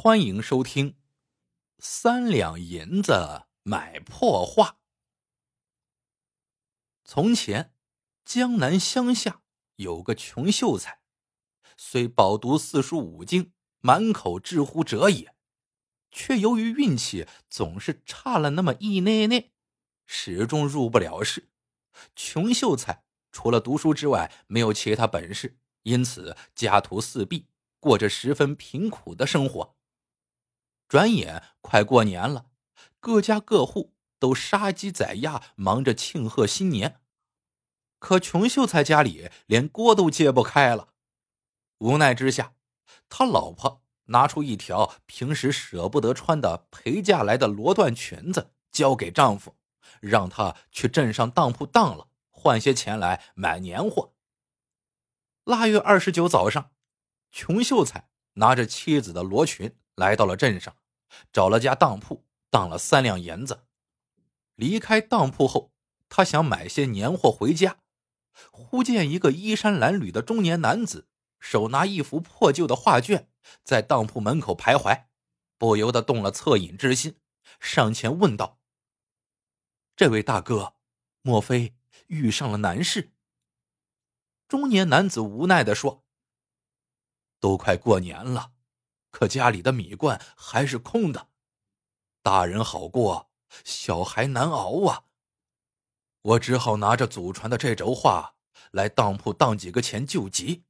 欢迎收听《三两银子买破画》。从前，江南乡下有个穷秀才，虽饱读四书五经，满口知乎者也，却由于运气总是差了那么一捏捏，始终入不了仕。穷秀才除了读书之外，没有其他本事，因此家徒四壁，过着十分贫苦的生活。转眼快过年了，各家各户都杀鸡宰鸭，忙着庆贺新年。可穷秀才家里连锅都揭不开了。无奈之下，他老婆拿出一条平时舍不得穿的陪嫁来的罗缎裙子，交给丈夫，让他去镇上当铺当了，换些钱来买年货。腊月二十九早上，穷秀才拿着妻子的罗裙。来到了镇上，找了家当铺当了三两银子。离开当铺后，他想买些年货回家，忽见一个衣衫褴褛的中年男子，手拿一幅破旧的画卷，在当铺门口徘徊，不由得动了恻隐之心，上前问道：“这位大哥，莫非遇上了难事？”中年男子无奈的说：“都快过年了。”可家里的米罐还是空的，大人好过，小孩难熬啊。我只好拿着祖传的这轴画来当铺当几个钱救急。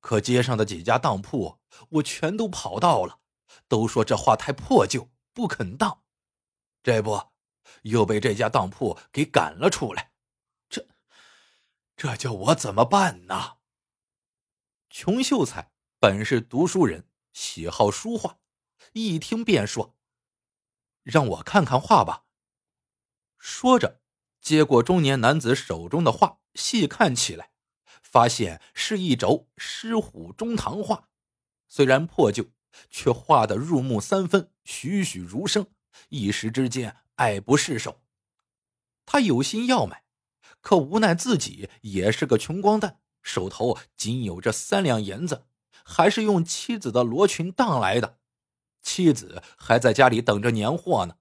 可街上的几家当铺我全都跑到了，都说这画太破旧，不肯当。这不，又被这家当铺给赶了出来。这，这叫我怎么办呢？穷秀才本是读书人。喜好书画，一听便说：“让我看看画吧。”说着，接过中年男子手中的画，细看起来，发现是一轴狮虎中堂画。虽然破旧，却画得入木三分，栩栩如生，一时之间爱不释手。他有心要买，可无奈自己也是个穷光蛋，手头仅有这三两银子。还是用妻子的罗裙当来的，妻子还在家里等着年货呢。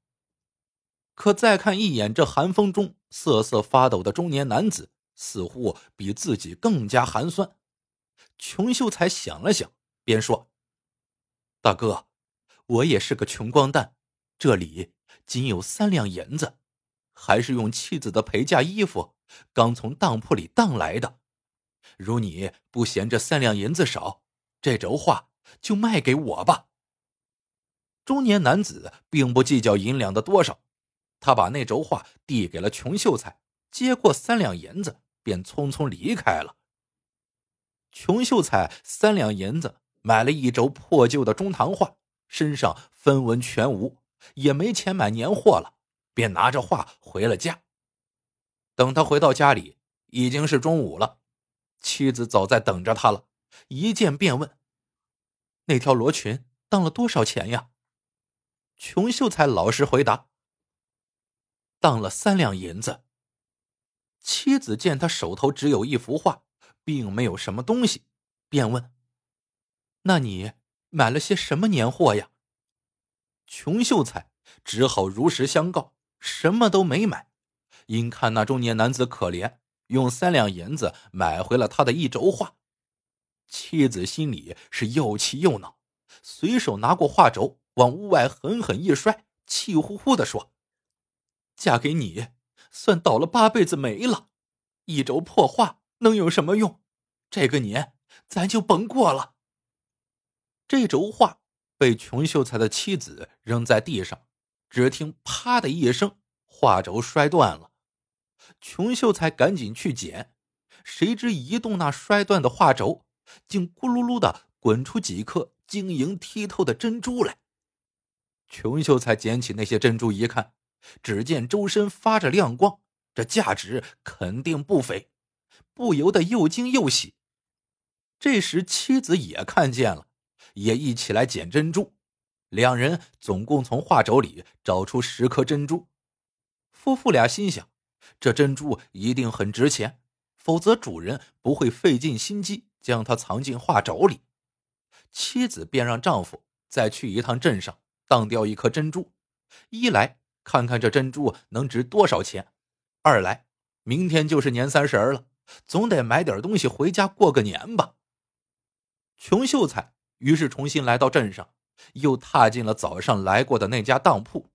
可再看一眼这寒风中瑟瑟发抖的中年男子，似乎比自己更加寒酸。穷秀才想了想，便说：“大哥，我也是个穷光蛋，这里仅有三两银子，还是用妻子的陪嫁衣服刚从当铺里当来的。如你不嫌这三两银子少。”这轴画就卖给我吧。中年男子并不计较银两的多少，他把那轴画递给了穷秀才，接过三两银子，便匆匆离开了。穷秀才三两银子买了一轴破旧的中堂画，身上分文全无，也没钱买年货了，便拿着画回了家。等他回到家里，已经是中午了，妻子早在等着他了。一见便问：“那条罗裙当了多少钱呀？”穷秀才老实回答：“当了三两银子。”妻子见他手头只有一幅画，并没有什么东西，便问：“那你买了些什么年货呀？”穷秀才只好如实相告：“什么都没买，因看那中年男子可怜，用三两银子买回了他的一轴画。”妻子心里是又气又恼，随手拿过画轴往屋外狠狠一摔，气呼呼的说：“嫁给你，算倒了八辈子霉了。一轴破画能有什么用？这个年咱就甭过了。”这轴画被穷秀才的妻子扔在地上，只听“啪”的一声，画轴摔断了。穷秀才赶紧去捡，谁知移动那摔断的画轴。竟咕噜噜的滚出几颗晶莹剔透的珍珠来。穷秀才捡起那些珍珠一看，只见周身发着亮光，这价值肯定不菲，不由得又惊又喜。这时妻子也看见了，也一起来捡珍珠。两人总共从画轴里找出十颗珍珠。夫妇俩心想，这珍珠一定很值钱，否则主人不会费尽心机。将它藏进画轴里，妻子便让丈夫再去一趟镇上当掉一颗珍珠，一来看看这珍珠能值多少钱，二来明天就是年三十了，总得买点东西回家过个年吧。穷秀才于是重新来到镇上，又踏进了早上来过的那家当铺。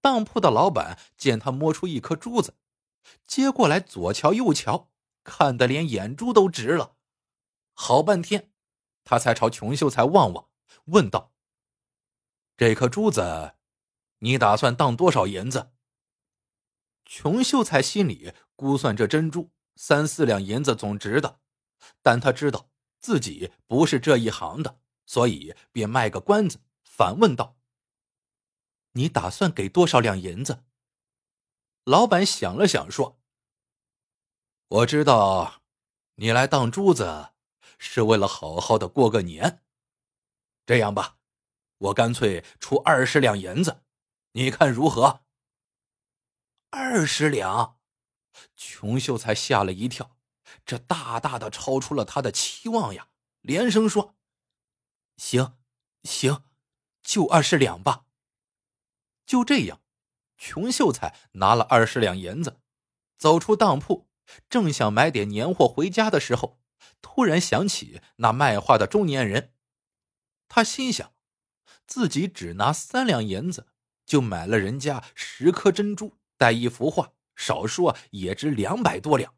当铺的老板见他摸出一颗珠子，接过来左瞧右瞧，看得连眼珠都直了。好半天，他才朝穷秀才望望，问道：“这颗珠子，你打算当多少银子？”穷秀才心里估算，这珍珠三四两银子总值的，但他知道。自己不是这一行的，所以便卖个关子，反问道：“你打算给多少两银子？”老板想了想，说：“我知道，你来当珠子是为了好好的过个年。这样吧，我干脆出二十两银子，你看如何？”二十两，穷秀才吓了一跳。这大大的超出了他的期望呀！连声说：“行，行，就二十两吧。”就这样，穷秀才拿了二十两银子，走出当铺，正想买点年货回家的时候，突然想起那卖画的中年人。他心想，自己只拿三两银子，就买了人家十颗珍珠，带一幅画，少说也值两百多两。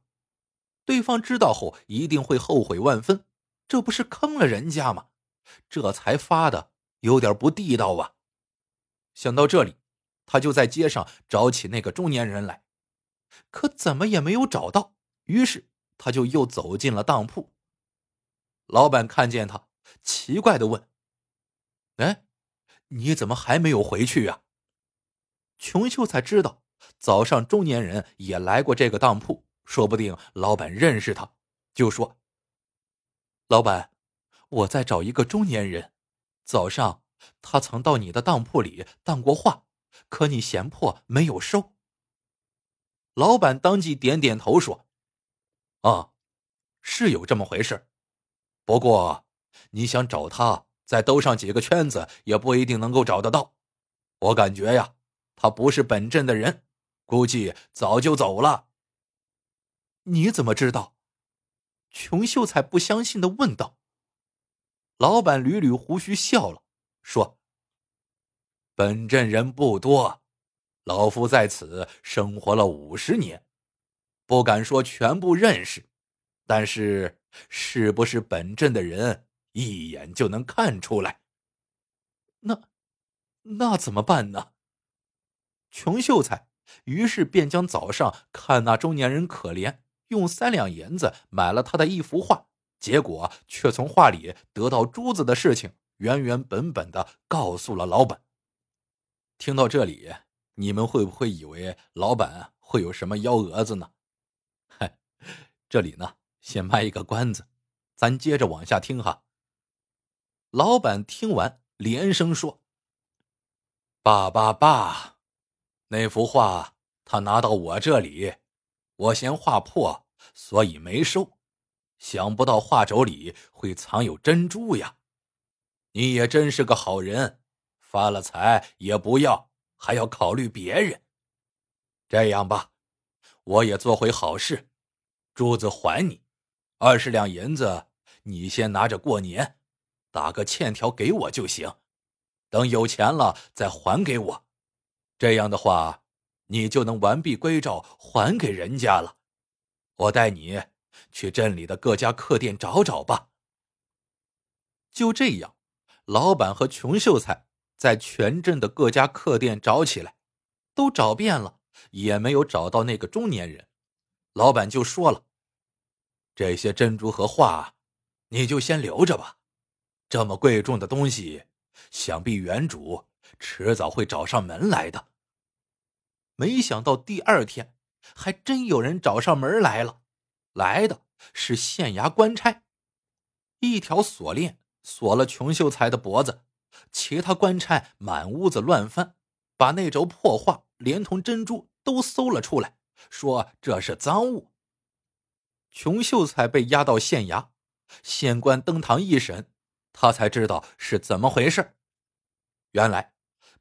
对方知道后一定会后悔万分，这不是坑了人家吗？这才发的有点不地道啊！想到这里，他就在街上找起那个中年人来，可怎么也没有找到。于是他就又走进了当铺。老板看见他，奇怪的问：“哎，你怎么还没有回去呀？”穷秀才知道早上中年人也来过这个当铺。说不定老板认识他，就说：“老板，我在找一个中年人，早上他曾到你的当铺里当过画，可你嫌破没有收。”老板当即点点头说：“啊，是有这么回事，不过你想找他，再兜上几个圈子也不一定能够找得到。我感觉呀，他不是本镇的人，估计早就走了。”你怎么知道？穷秀才不相信的问道。老板捋捋胡须笑了，说：“本镇人不多，老夫在此生活了五十年，不敢说全部认识，但是是不是本镇的人，一眼就能看出来。那，那怎么办呢？”穷秀才于是便将早上看那中年人可怜。用三两银子买了他的一幅画，结果却从画里得到珠子的事情，原原本本的告诉了老板。听到这里，你们会不会以为老板会有什么幺蛾子呢？嗨，这里呢，先卖一个关子，咱接着往下听哈。老板听完，连声说：“爸爸爸，那幅画他拿到我这里。”我嫌画破，所以没收。想不到画轴里会藏有珍珠呀！你也真是个好人，发了财也不要，还要考虑别人。这样吧，我也做回好事，珠子还你二十两银子，你先拿着过年，打个欠条给我就行。等有钱了再还给我。这样的话。你就能完璧归赵，还给人家了。我带你去镇里的各家客店找找吧。就这样，老板和穷秀才在全镇的各家客店找起来，都找遍了，也没有找到那个中年人。老板就说了：“这些珍珠和画，你就先留着吧。这么贵重的东西，想必原主迟早会找上门来的。”没想到第二天，还真有人找上门来了。来的是县衙官差，一条锁链锁了穷秀才的脖子，其他官差满屋子乱翻，把那轴破画连同珍珠都搜了出来，说这是赃物。穷秀才被押到县衙，县官登堂一审，他才知道是怎么回事，原来，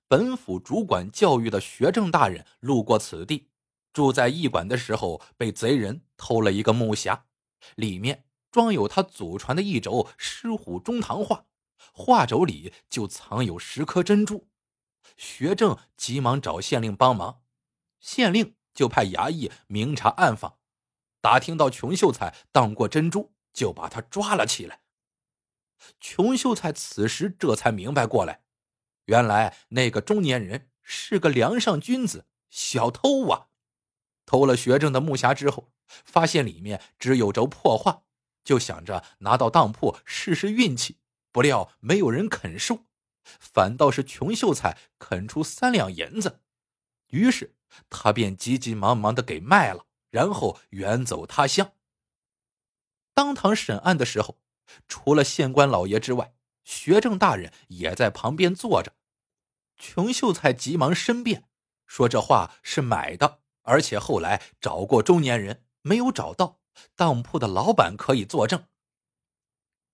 本府主管教育的学政大人路过此地，住在驿馆的时候，被贼人偷了一个木匣，里面装有他祖传的一轴《狮虎中堂画》，画轴里就藏有十颗珍珠。学政急忙找县令帮忙，县令就派衙役明察暗访，打听到穷秀才当过珍珠，就把他抓了起来。穷秀才此时这才明白过来，原来那个中年人是个梁上君子，小偷啊！偷了学政的木匣之后，发现里面只有轴破画，就想着拿到当铺试试运气，不料没有人肯收，反倒是穷秀才肯出三两银子，于是他便急急忙忙的给卖了，然后远走他乡。当堂审案的时候。除了县官老爷之外，学政大人也在旁边坐着。穷秀才急忙申辩，说这话是买的，而且后来找过中年人，没有找到当铺的老板可以作证。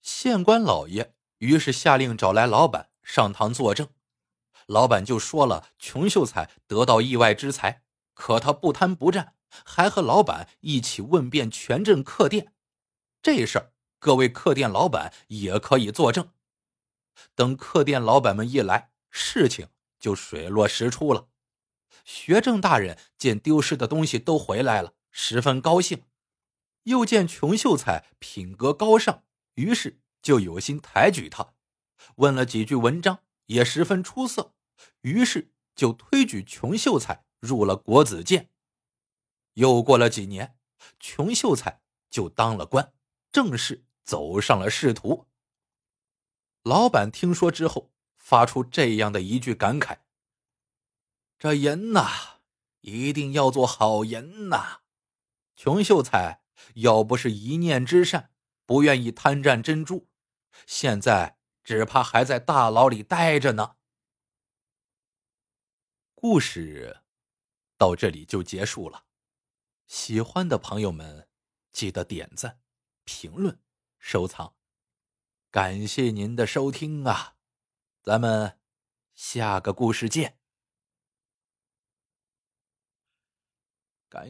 县官老爷于是下令找来老板上堂作证。老板就说了，穷秀才得到意外之财，可他不贪不占，还和老板一起问遍全镇客店，这事儿。各位客店老板也可以作证。等客店老板们一来，事情就水落石出了。学政大人见丢失的东西都回来了，十分高兴。又见穷秀才品格高尚，于是就有心抬举他。问了几句文章，也十分出色，于是就推举穷秀才入了国子监。又过了几年，穷秀才就当了官，正式。走上了仕途。老板听说之后，发出这样的一句感慨：“这人呐，一定要做好人呐！穷秀才要不是一念之善，不愿意贪占珍珠，现在只怕还在大牢里待着呢。”故事到这里就结束了。喜欢的朋友们，记得点赞、评论。收藏，感谢您的收听啊！咱们下个故事见。感谢。